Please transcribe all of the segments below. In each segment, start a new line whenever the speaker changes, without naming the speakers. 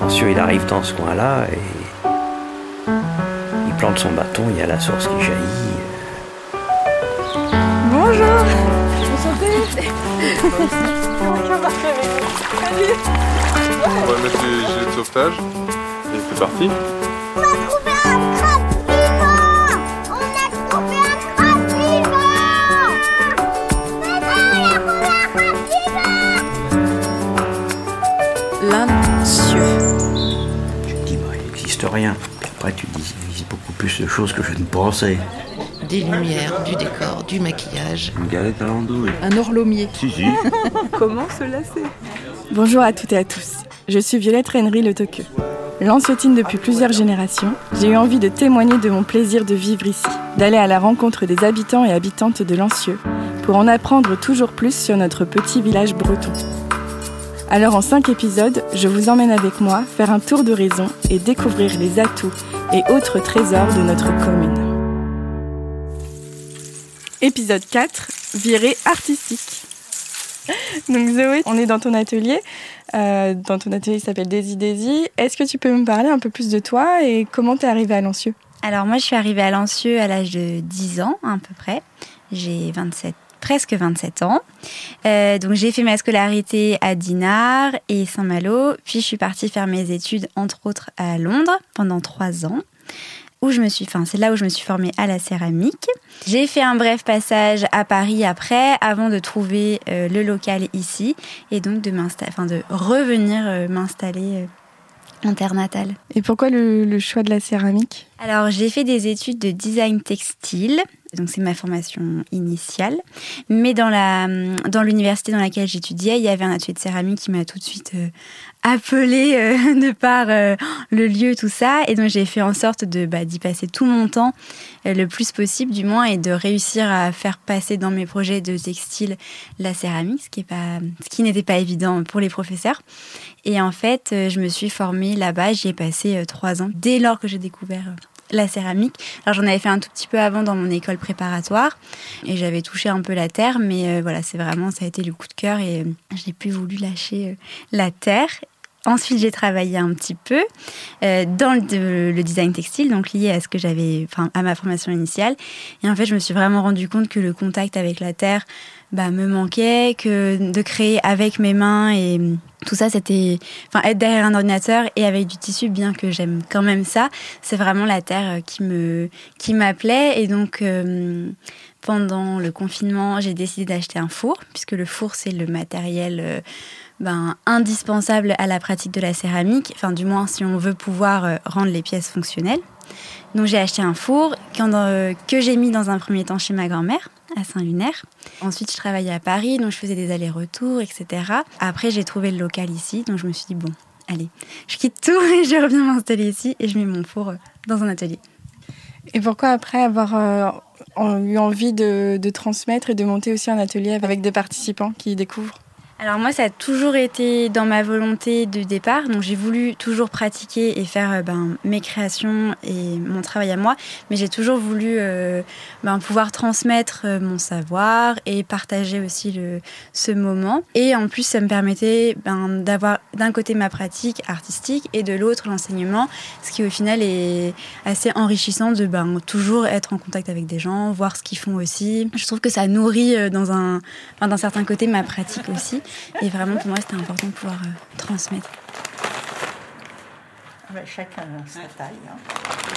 Ensuite, il arrive dans ce coin-là et il plante son bâton, il y a la source qui jaillit.
Bonjour Enchantée
On va mettre les gilets de sauvetage et c'est parti.
Rien. Puis après, tu dis, il beaucoup plus de choses que je ne pensais.
Des lumières, du décor, du maquillage.
Une galette à l'andouille.
Un horlomier.
Si, si.
Comment se lasser
Bonjour à toutes et à tous. Je suis Violette Rennery Le Toqueux. Lanciotine depuis plusieurs générations, j'ai eu envie de témoigner de mon plaisir de vivre ici, d'aller à la rencontre des habitants et habitantes de Lancieux, pour en apprendre toujours plus sur notre petit village breton. Alors en cinq épisodes, je vous emmène avec moi faire un tour de raison et découvrir les atouts et autres trésors de notre commune. Épisode 4, virée artistique. Donc Zoé, on est dans ton atelier. Euh, dans ton atelier qui s'appelle Daisy Daisy. Est-ce que tu peux me parler un peu plus de toi et comment tu es arrivée à Lancieux
Alors moi je suis arrivée à Lancieux à l'âge de 10 ans à peu près. J'ai 27 presque 27 ans. Euh, donc j'ai fait ma scolarité à Dinard et Saint-Malo, puis je suis partie faire mes études entre autres à Londres pendant trois ans. Où je me suis, enfin, c'est là où je me suis formée à la céramique. J'ai fait un bref passage à Paris après, avant de trouver euh, le local ici et donc de enfin de revenir euh, m'installer euh, en terre natale.
Et pourquoi le choix de la céramique?
Alors, j'ai fait des études de design textile, donc c'est ma formation initiale. Mais dans la dans l'université dans laquelle j'étudiais, il y avait un atelier de céramie qui m'a tout de suite euh, appelée euh, de par euh, le lieu, tout ça. Et donc j'ai fait en sorte de bah, d'y passer tout mon temps, le plus possible du moins, et de réussir à faire passer dans mes projets de textile la céramique, ce qui est pas ce qui n'était pas évident pour les professeurs. Et en fait, je me suis formée là-bas. J'y ai passé trois ans dès lors que j'ai découvert la céramique. Alors j'en avais fait un tout petit peu avant dans mon école préparatoire et j'avais touché un peu la terre, mais euh, voilà, c'est vraiment ça a été le coup de cœur et euh, j'ai plus voulu lâcher euh, la terre. Ensuite, j'ai travaillé un petit peu euh, dans le, de- le design textile, donc lié à ce que j'avais, enfin à ma formation initiale. Et en fait, je me suis vraiment rendu compte que le contact avec la terre bah, me manquait, que de créer avec mes mains et tout ça, c'était, enfin être derrière un ordinateur et avec du tissu, bien que j'aime quand même ça, c'est vraiment la terre euh, qui me, qui m'appelait. Et donc, euh, pendant le confinement, j'ai décidé d'acheter un four, puisque le four, c'est le matériel ben, indispensable à la pratique de la céramique, enfin du moins si on veut pouvoir euh, rendre les pièces fonctionnelles. Donc j'ai acheté un four euh, que j'ai mis dans un premier temps chez ma grand-mère à Saint-Lunaire. Ensuite je travaillais à Paris, donc je faisais des allers-retours, etc. Après j'ai trouvé le local ici, donc je me suis dit bon, allez, je quitte tout et je reviens m'installer ici et je mets mon four euh, dans un atelier.
Et pourquoi après avoir eu envie de, de transmettre et de monter aussi un atelier avec des participants qui découvrent?
Alors moi, ça a toujours été dans ma volonté de départ. Donc j'ai voulu toujours pratiquer et faire euh, ben, mes créations et mon travail à moi. Mais j'ai toujours voulu euh, ben, pouvoir transmettre euh, mon savoir et partager aussi le, ce moment. Et en plus, ça me permettait ben, d'avoir d'un côté ma pratique artistique et de l'autre l'enseignement. Ce qui au final est assez enrichissant de ben, toujours être en contact avec des gens, voir ce qu'ils font aussi. Je trouve que ça nourrit dans un, d'un certain côté ma pratique aussi. Et vraiment, pour moi, c'était important de pouvoir euh, transmettre.
Chacun sa taille. hein.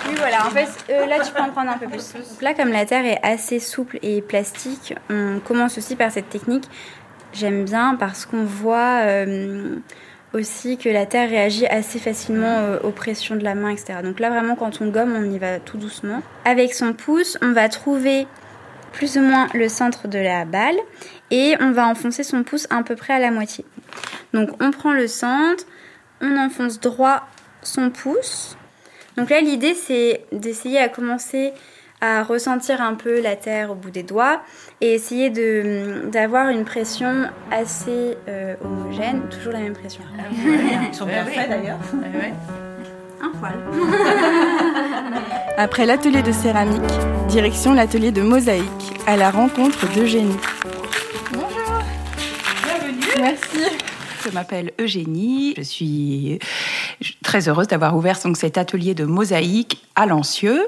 Oui, voilà. En fait, euh, là, tu peux en prendre un peu plus. Donc là, comme la terre est assez souple et plastique, on commence aussi par cette technique. J'aime bien parce qu'on voit euh, aussi que la terre réagit assez facilement euh, aux pressions de la main, etc. Donc là, vraiment, quand on gomme, on y va tout doucement. Avec son pouce, on va trouver plus ou moins le centre de la balle et on va enfoncer son pouce à peu près à la moitié. Donc on prend le centre, on enfonce droit son pouce. Donc là l'idée c'est d'essayer à commencer à ressentir un peu la terre au bout des doigts et essayer de d'avoir une pression assez euh, homogène, toujours la même pression.
Ils sont bien faits d'ailleurs.
Un poil.
Après l'atelier de céramique, direction l'atelier de mosaïque, à la rencontre d'Eugénie.
Bonjour Bienvenue
Merci.
je m'appelle Eugénie. Je suis très heureuse d'avoir ouvert cet atelier de mosaïque à Lancieux,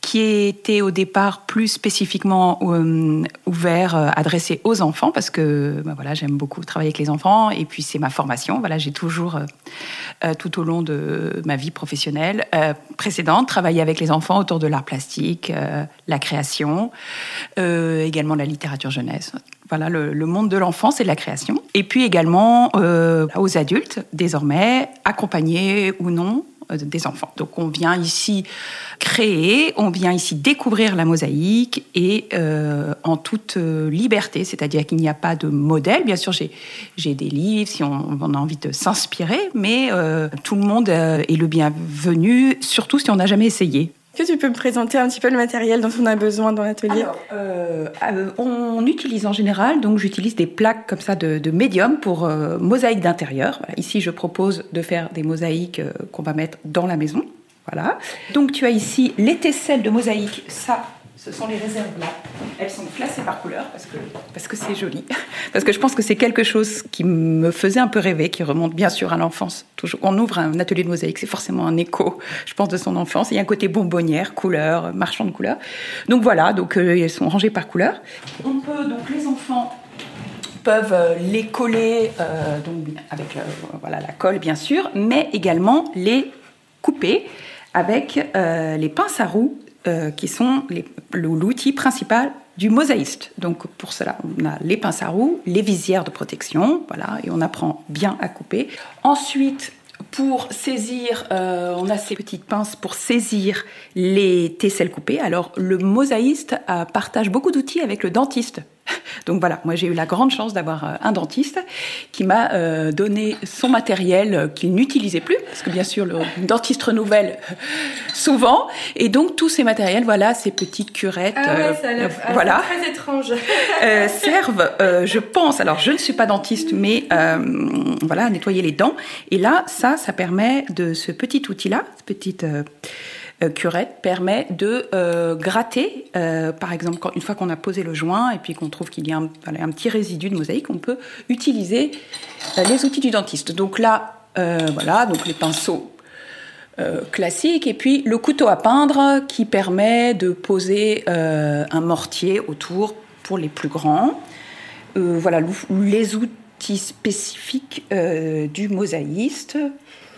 qui était au départ plus spécifiquement euh, ouvert, euh, adressé aux enfants, parce que bah, voilà, j'aime beaucoup travailler avec les enfants, et puis c'est ma formation. Voilà, j'ai toujours, euh, tout au long de ma vie professionnelle précédente, travaillé avec les enfants autour de l'art plastique, la création, également la littérature jeunesse. Voilà, le, monde de l'enfance et de la création. Et puis également euh, aux adultes, désormais, accompagnés ou non euh, des enfants. Donc on vient ici créer, on vient ici découvrir la mosaïque et euh, en toute liberté, c'est-à-dire qu'il n'y a pas de modèle. Bien sûr, j'ai des livres si on, a envie de s'inspirer, mais tout le monde est le bienvenu, surtout si on n'a jamais essayé.
Que tu peux me présenter un petit peu le matériel dont on a besoin dans l'atelier?
Euh, euh, on utilise en général, donc j'utilise des plaques comme ça de, médium pour euh, mosaïque d'intérieur. Ici, je propose de faire des mosaïques qu'on va mettre dans la maison. Voilà. Donc tu as ici les tesselles de mosaïque. Ça, ce sont les réserves là. Elles sont classées par couleur parce que parce que c'est joli. Parce que je pense que c'est quelque chose qui me faisait un peu rêver, qui remonte bien sûr à l'enfance. Toujours, on ouvre un atelier de mosaïque, c'est forcément un écho, je pense, de son enfance. Il y a un côté bonbonnière, couleur, marchand de couleurs. Donc voilà, donc euh, elles sont rangées par couleur. On peut donc les enfants peuvent euh, les coller euh, donc avec voilà la colle bien sûr, mais également les couper avec les pinces à roue euh, qui sont l'outil principal du mosaïste. Donc pour cela, on a les pinces à roue, les visières de protection, voilà, et on apprend bien à couper. Ensuite, pour saisir, euh, on a ces petites pinces pour saisir les tesselles coupées. Alors le mosaïste euh, partage beaucoup d'outils avec le dentiste. Donc voilà, moi j'ai eu la grande chance d'avoir euh, un dentiste qui m'a euh, donné son matériel euh, qu'il n'utilisait plus, parce que bien sûr le dentiste renouvelle souvent, et donc tous ces matériels, voilà, ces petites curettes, euh, euh, voilà,
très étrange.
euh, servent, euh, je pense, alors je ne suis pas dentiste, mais voilà, à nettoyer les dents. Et là, ça, ça permet de ce petit outil-là, euh, euh, curette, permet de euh, gratter, euh, par exemple, une fois qu'on a posé le joint et puis qu'on trouve qu'il y a un, petit résidu de mosaïque, on peut utiliser euh, les outils du dentiste. Donc là, euh, voilà, donc les pinceaux euh, classique et puis le couteau à peindre qui permet de poser euh, un mortier autour pour les plus grands. Euh, voilà les outils spécifiques euh, du mosaïste.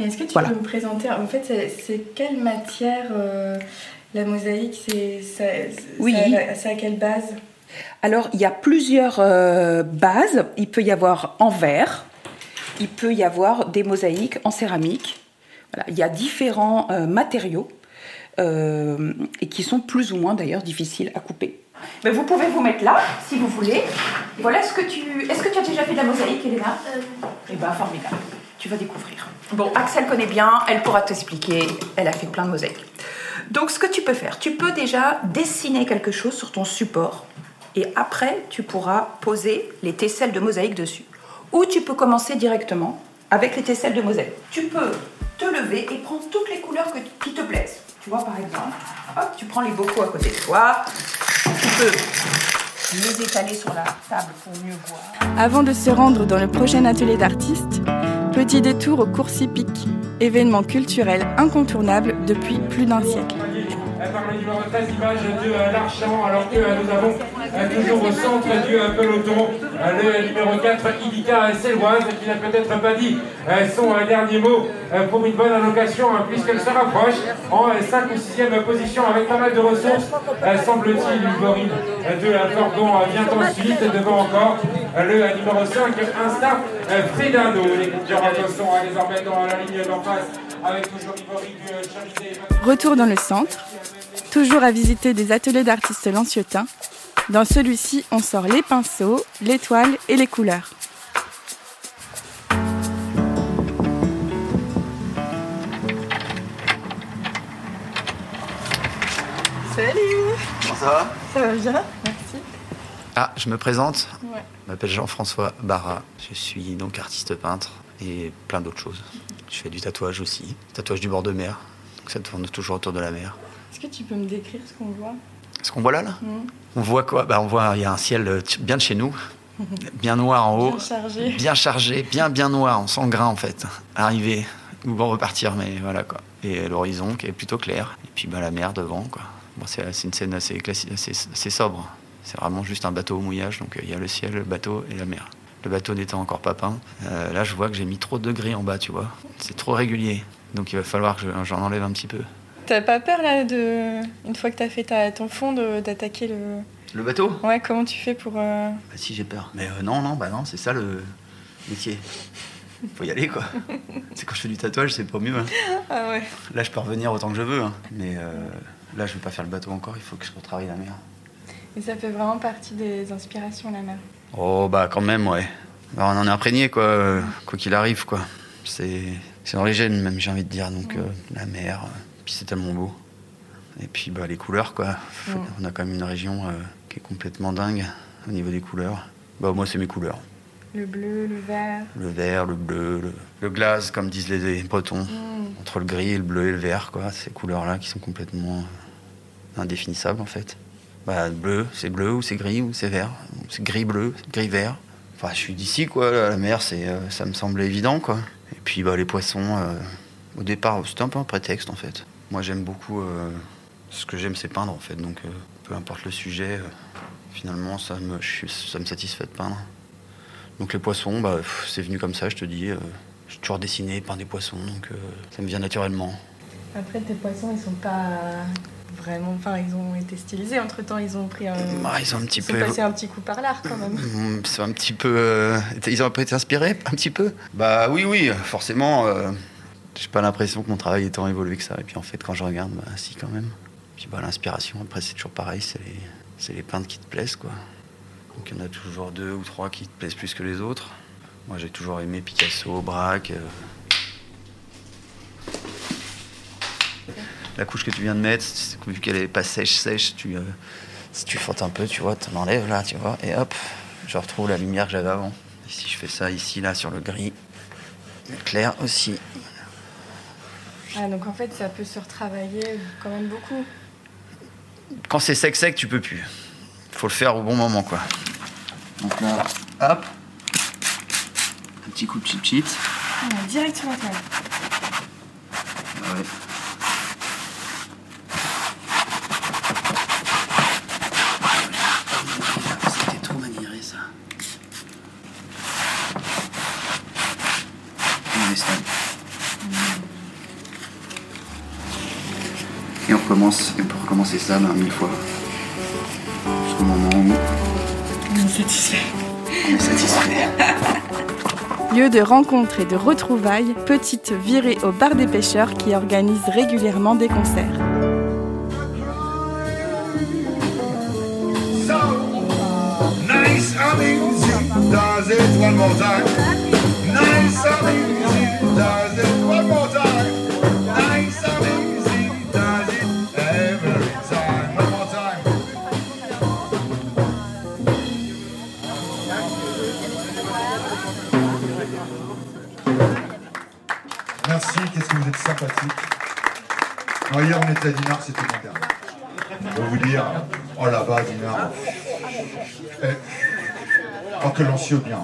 Est-ce que tu
Voilà.
peux me présenter En fait, c'est- quelle matière euh, la mosaïque C'est ça-
Oui.
c'est à quelle base?
Alors il y a plusieurs euh, bases. Il peut y avoir en verre, il peut y avoir des mosaïques en céramique. Voilà, il y a différents matériaux euh, et qui sont plus ou moins d'ailleurs difficiles à couper. Mais vous pouvez vous mettre là si vous voulez. Voilà ce que tu. Est-ce que tu as déjà fait de la mosaïque, Elena? Eh bien, formidable. Tu vas découvrir. Bon, Axel connaît bien, elle pourra t'expliquer. Elle a fait plein de mosaïques. Donc, ce que tu peux faire, tu peux déjà dessiner quelque chose sur ton support et après, tu pourras poser les tesselles de mosaïque dessus. Ou tu peux commencer directement avec les tesselles de mosaïque. Tu peux te lever et prendre toutes les couleurs que- qui te plaisent. Tu vois, par exemple, hop, tu prends les bocaux à côté de toi. Tu peux les étaler sur la table pour mieux voir.
Avant de se rendre dans le prochain atelier d'artistes, petit détour au cours hippique, événement culturel incontournable depuis plus d'un siècle.
par le numéro 13 images de Larchant, alors que nous avons toujours au centre du euh, peloton. Le numéro 4 Ilika Selloise qui n'a peut-être pas dit euh, son euh, dernier mot pour une bonne allocation hein, puisqu'elle se rapproche en 5 ou 6e position avec pas mal de ressources. Semble-t-il Florine euh, de la Cordon vient ensuite devant encore le numéro 5 Insta Fredano les Durando sont désormais dans la ligne d'en face avec toujours Ivory du Chamizé
Retour dans le centre, toujours à visiter des ateliers d'artistes lanciotins. Dans celui-ci, on sort les pinceaux, les toiles et les couleurs. Salut
Comment ça va?
Ça va bien Merci.
Ah, je me présente.
Ouais.
Je m'appelle Jean-François Barra. Je suis donc artiste peintre et plein d'autres choses. Je fais du tatouage aussi, tatouage du bord de mer. Donc ça tourne toujours autour de la mer.
Est-ce que tu peux me décrire ce qu'on voit?
Ce qu'on voit là, là
Mhm.
On voit quoi? Bah, On voit, il y a un ciel euh, bien de chez nous, bien noir en haut,
Bien chargé.
bien chargé, bien bien noir, on sent le grain en fait. Arriver ou bon repartir, mais voilà quoi. Et l'horizon qui est plutôt clair. Et puis bah, la mer devant quoi. Bon, c'est une scène assez classique, assez, assez sobre. C'est vraiment juste un bateau au mouillage, donc euh, il y a le ciel, le bateau et la mer. Le bateau n'étant encore pas peint, euh, là je vois que j'ai mis trop de gris en bas, tu vois. C'est trop régulier, donc il va falloir que je- j'en enlève un petit peu.
T'as pas peur là de. Une fois que t'as fait ta- ton fond, de- d'attaquer le.
Le bateau?
Ouais, comment tu fais pour. euh,
Bah si j'ai peur. Mais euh, non, non, bah non, c'est ça le métier. Faut y aller quoi. c'est quand je fais du tatouage, c'est pas mieux. hein.
Ah ouais.
Là, je peux revenir autant que je veux, hein. mais euh, là, je vais pas faire le bateau encore. Il faut que je retravaille la mer.
Et ça fait vraiment partie des inspirations, la mer.
Oh bah quand même, ouais. Bah, on en est imprégné quoi, quoi qu'il arrive quoi. C'est c'est dans les gènes même, j'ai envie de dire. Donc la mer, puis c'est tellement beau. Et puis bah les couleurs quoi. On a quand même une région euh, qui est complètement dingue au niveau des couleurs. Bah moi c'est mes couleurs.
Le bleu, le vert.
Le vert, le bleu, le, le glace, comme disent les Bretons.
Mm.
Entre le gris et le bleu et le vert, quoi. Ces couleurs-là qui sont complètement euh, indéfinissables, en fait. Bah, le bleu, c'est bleu ou c'est gris ou c'est vert. C'est gris-bleu, gris-vert. Enfin, je suis d'ici, quoi. La mer, c'est, euh, ça me semblait évident, quoi. Et puis, bah, les poissons, euh, au départ, c'était un peu un prétexte, en fait. Moi, j'aime beaucoup... euh, ce que j'aime, c'est peindre, en fait. Donc, euh, peu importe le sujet, euh, finalement, ça me, je ça me satisfait de peindre. Donc les poissons, bah, c'est venu comme ça, je te dis. j'ai toujours dessiné, peint des poissons, donc ça me vient naturellement.
Après, tes poissons, ils sont pas vraiment. Enfin, ils ont été stylisés entre temps, ils ont pris un.
Ah, ils ont un petit
ils sont
peu-
passés un petit coup par l'art quand même.
Mm, C'est un petit peu. ils ont été inspirés, un petit peu Bah oui, oui, forcément. J'ai pas l'impression que mon travail ait tant évolué que ça. Et puis en fait, quand je regarde, bah si, quand même. Puis bah l'inspiration, après, c'est toujours pareil, c'est les, les peintres qui te plaisent, quoi. Donc il y en a toujours deux ou trois qui te plaisent plus que les autres. Moi, j'ai toujours aimé Picasso, Braque. euh. La couche que tu viens de mettre, vu qu'elle est pas sèche, sèche, tu, euh, si tu frottes un peu, tu vois, tu l'enlèves là, tu vois, et hop, je retrouve la lumière que j'avais avant. Et si je fais ça ici, là, sur le gris, clair aussi.
Ah, donc en fait, ça peut se retravailler quand même beaucoup.
Quand c'est sec, sec, tu peux plus. Faut le faire au bon moment, quoi. Donc là, hop, un petit coup de chip chip.
Ah, direct sur la table.
Ouais. C'était trop maniéré ça. On est stable. Et on recommence, et on peut recommencer ça ben, mille fois. Jusqu'au moment où
On est satisfait.
on est satisfait.
Lieu de rencontre et de retrouvailles, petite virée au bar des pêcheurs qui organise régulièrement des concerts.
Nice and easy, does it one more time. Nice vous êtes sympathique. Non, hier on était à Dinard, c'était moderne. Je vais vous dire, oh là-bas, Dinard. Eh, Oh, que l'ancien bien.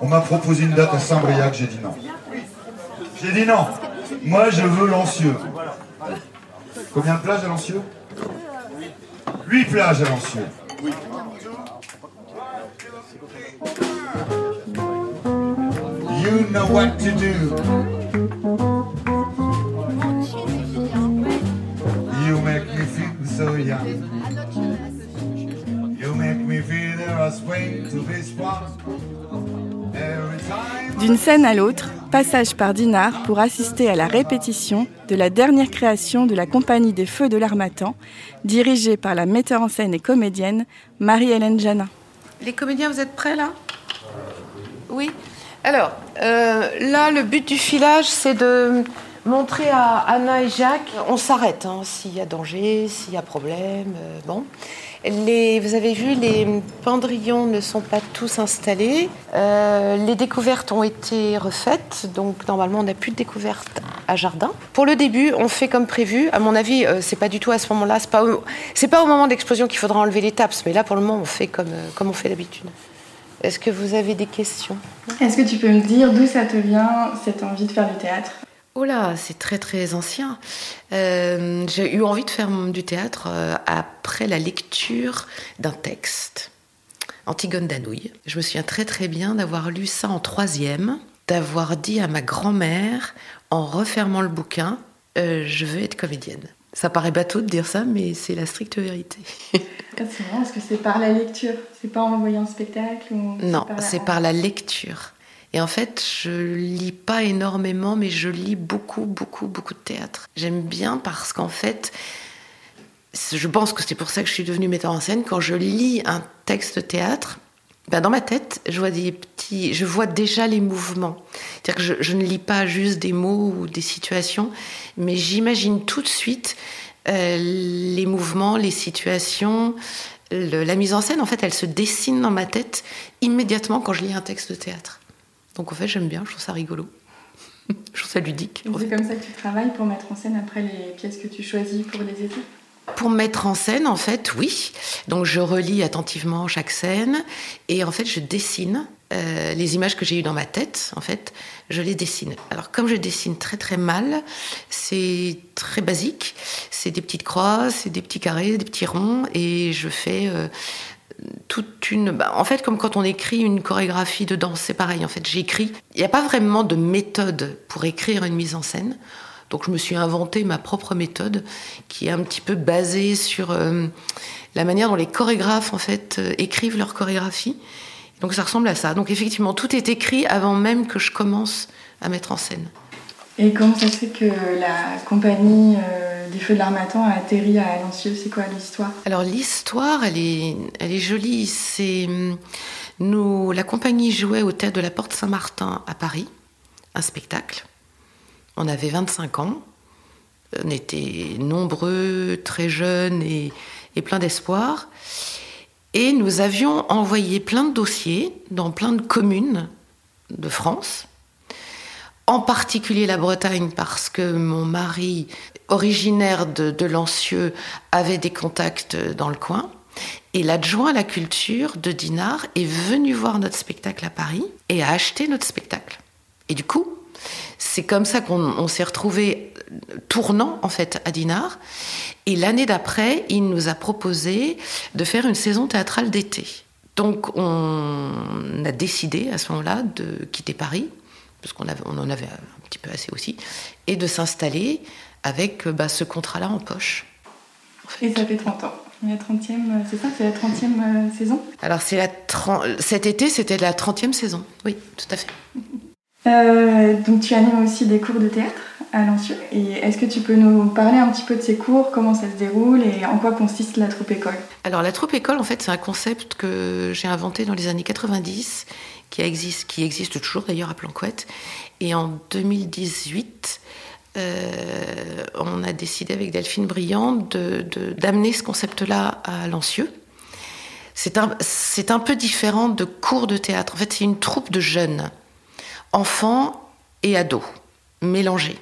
On m'a proposé une date à Saint-Briac, j'ai dit non. J'ai dit non. Moi, je veux Lancieux. Combien de plages à Lancieux Huit plages à Lancieux. You know what to do. You make me feel so young. You make me feel there are swing to this one. Every time.
D'une scène à l'autre, passage par Dinard pour assister à la répétition de la dernière création de la Compagnie des Feux de l'Armatan, dirigée par la metteur en scène et comédienne Marie-Hélène Janin.
Les comédiens, vous êtes prêts là? Oui. Alors, euh, là, le but du filage, c'est de montrer à Anna et Jacques, on s'arrête hein, s'il y a danger, s'il y a problème. euh, bon. Vous avez vu, les pendrillons ne sont pas tous installés. Euh, les découvertes ont été refaites, donc normalement on n'a plus de découvertes à jardin. Pour le début, on fait comme prévu. À mon avis, euh, c'est pas du tout à ce moment-là. C'est pas pas au moment d'explosion qu'il faudra enlever les taps, mais là pour le moment on fait comme, comme on fait d'habitude. Est-ce que vous avez des questions?
Est-ce que tu peux me dire d'où ça te vient cette envie de faire du théâtre?
Oh là, c'est très très ancien. Euh, j'ai eu envie de faire du théâtre euh, après la lecture d'un texte, Antigone d'Anouilh. Je me souviens très très bien d'avoir lu ça en troisième, d'avoir dit à ma grand-mère, en refermant le bouquin, euh, je veux être comédienne. Ça paraît bateau de dire ça, mais c'est la stricte vérité.
C'est marrant, est-ce que c'est par la lecture? C'est pas en voyant un spectacle ou
Non,
la-
c'est par la lecture. Et en fait, je lis pas énormément, mais je lis beaucoup, beaucoup, beaucoup de théâtre. J'aime bien parce qu'en fait, je pense que c'est pour ça que je suis devenue metteur en scène. Quand je lis un texte de théâtre, ben dans ma tête, je vois des petits, je vois déjà les mouvements. C'est-à-dire que je, ne lis pas juste des mots ou des situations, mais j'imagine tout de suite euh, les mouvements, les situations, la mise en scène. En fait, elle se dessine dans ma tête immédiatement quand je lis un texte de théâtre. Donc en fait, j'aime bien, je trouve ça rigolo. je trouve ça ludique.
C'est comme ça que tu travailles pour mettre en scène après les pièces que tu choisis pour les études?
Pour mettre en scène, en fait, oui. Donc je relis attentivement chaque scène et en fait je dessine euh, les images que j'ai eues dans ma tête. En fait, je les dessine. Alors comme je dessine très très mal, c'est très basique. C'est des petites croix, c'est des petits carrés, des petits ronds et je fais euh, toute une. bah, en fait, comme quand on écrit une chorégraphie de danse, c'est pareil. En fait, j'écris. Il n'y a pas vraiment de méthode pour écrire une mise en scène. Donc, je me suis inventé ma propre méthode, qui est un petit peu basée sur euh, la manière dont les chorégraphes en fait euh, écrivent leur chorégraphie. Donc, ça ressemble à ça. Donc, effectivement, tout est écrit avant même que je commence à mettre en scène.
Et comment ça se fait que la compagnie euh, des Feux de l'Armatan a atterri à Lancieux C'est quoi l'histoire?
Alors l'histoire, elle est, elle est jolie. C'est nous, la compagnie jouait au théâtre de la Porte Saint-Martin à Paris, un spectacle. On avait 25 ans. On était nombreux, très jeunes et, plein d'espoir. Et nous avions envoyé plein de dossiers dans plein de communes de France en particulier la Bretagne parce que mon mari, originaire de, de Lancieux, avait des contacts dans le coin. Et l'adjoint à la culture de Dinard est venu voir notre spectacle à Paris et a acheté notre spectacle. Et du coup, c'est comme ça qu'on on s'est retrouvé tournant en fait à Dinard. Et l'année d'après, il nous a proposé de faire une saison théâtrale d'été. Donc on a décidé à ce moment-là de quitter Paris parce qu'on on en avait un petit peu assez aussi, et de s'installer avec bah, ce contrat-là en poche.
Et ça fait 30 ans. La 30e, euh, c'est ça C'est la 30e euh, saison?
Alors c'est la cet été, c'était la 30e saison. Oui, tout à fait.
Euh, donc tu animes aussi des cours de théâtre à Lancieux. Et est-ce que tu peux nous parler un petit peu de ces cours, comment ça se déroule et en quoi consiste la troupe école?
Alors la troupe école, en fait, c'est un concept que j'ai inventé dans les années 90, qui existe, qui existe toujours d'ailleurs à Planquette. Et en 2018, euh, on a décidé avec Delphine Briand de- de- d'amener ce concept-là à Lancieux. C'est un, un peu différent de cours de théâtre. En fait, c'est une troupe de jeunes, enfants et ados, mélangés.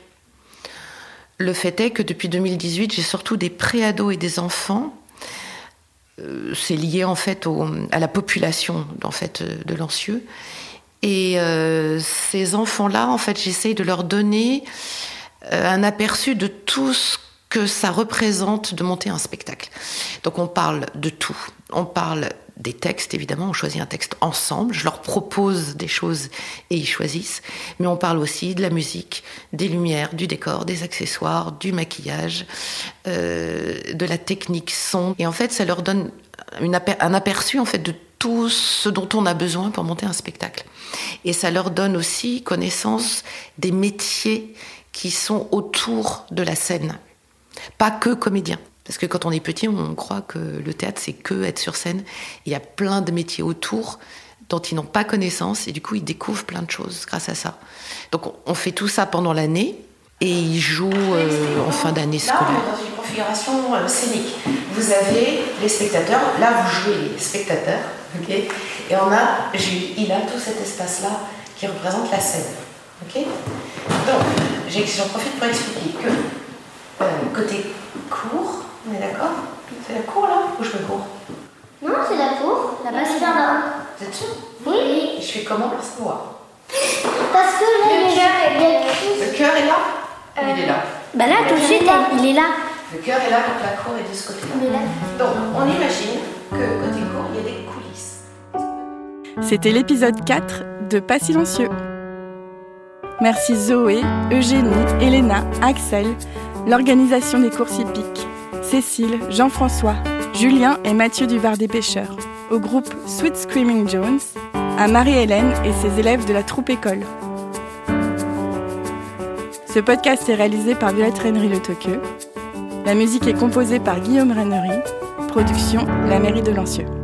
Le fait est que depuis 2018, j'ai surtout des pré-ados et des enfants. Euh, c'est lié en fait à la population de Lancieux. Et euh, ces enfants-là, en fait, j'essaye de leur donner euh, un aperçu de tout ce que ça représente de monter un spectacle. Donc on parle de tout. On parle des textes, évidemment, on choisit un texte ensemble, je leur propose des choses et ils choisissent, mais on parle aussi de la musique, des lumières, du décor, des accessoires, du maquillage, euh, de la technique son. Et en fait, ça leur donne un aperçu en fait de tout ce dont on a besoin pour monter un spectacle. Et ça leur donne aussi connaissance des métiers qui sont autour de la scène, pas que comédien. Parce que quand on est petit, on croit que le théâtre, c'est que être sur scène. Il y a plein de métiers autour dont ils n'ont pas connaissance et du coup, ils découvrent plein de choses grâce à ça. Donc, on- fait tout ça pendant l'année et ils jouent euh, en fin d'année
Là,
scolaire.
on est dans une configuration euh, scénique. Vous avez les spectateurs, là vous jouez les spectateurs, ok? Et on a, il a tout cet espace-là qui représente la scène, ok? Donc, j'en profite pour expliquer que euh, côté cours, on est d'accord? C'est la cour là? Ou je me cours
Non, c'est la cour. Là-bas, c'est le jardin.
Vous êtes sûr?
Oui.
Je fais comment pour savoir?
Parce que là, y a écrit-
Le cœur est là? Il est là.
Bah là, tout de suite, il est là.
Le cœur est là quand la cour est de ce côté-là. Donc, on imagine que côté cour, il y a des coulisses.
C'était l'épisode 4 de Pas silencieux. Merci Zoé, Eugénie, Elena, Axel, l'organisation des courses hippiques, Cécile, Jean-François, Julien et Mathieu du Var des Pêcheurs, au groupe Sweet Screaming Jones, à Marie-Hélène et ses élèves de la troupe école. Ce podcast est réalisé par Violette Rennery Le Toqueux. La musique est composée par Guillaume Rennery. Production La Mairie de Lancieux.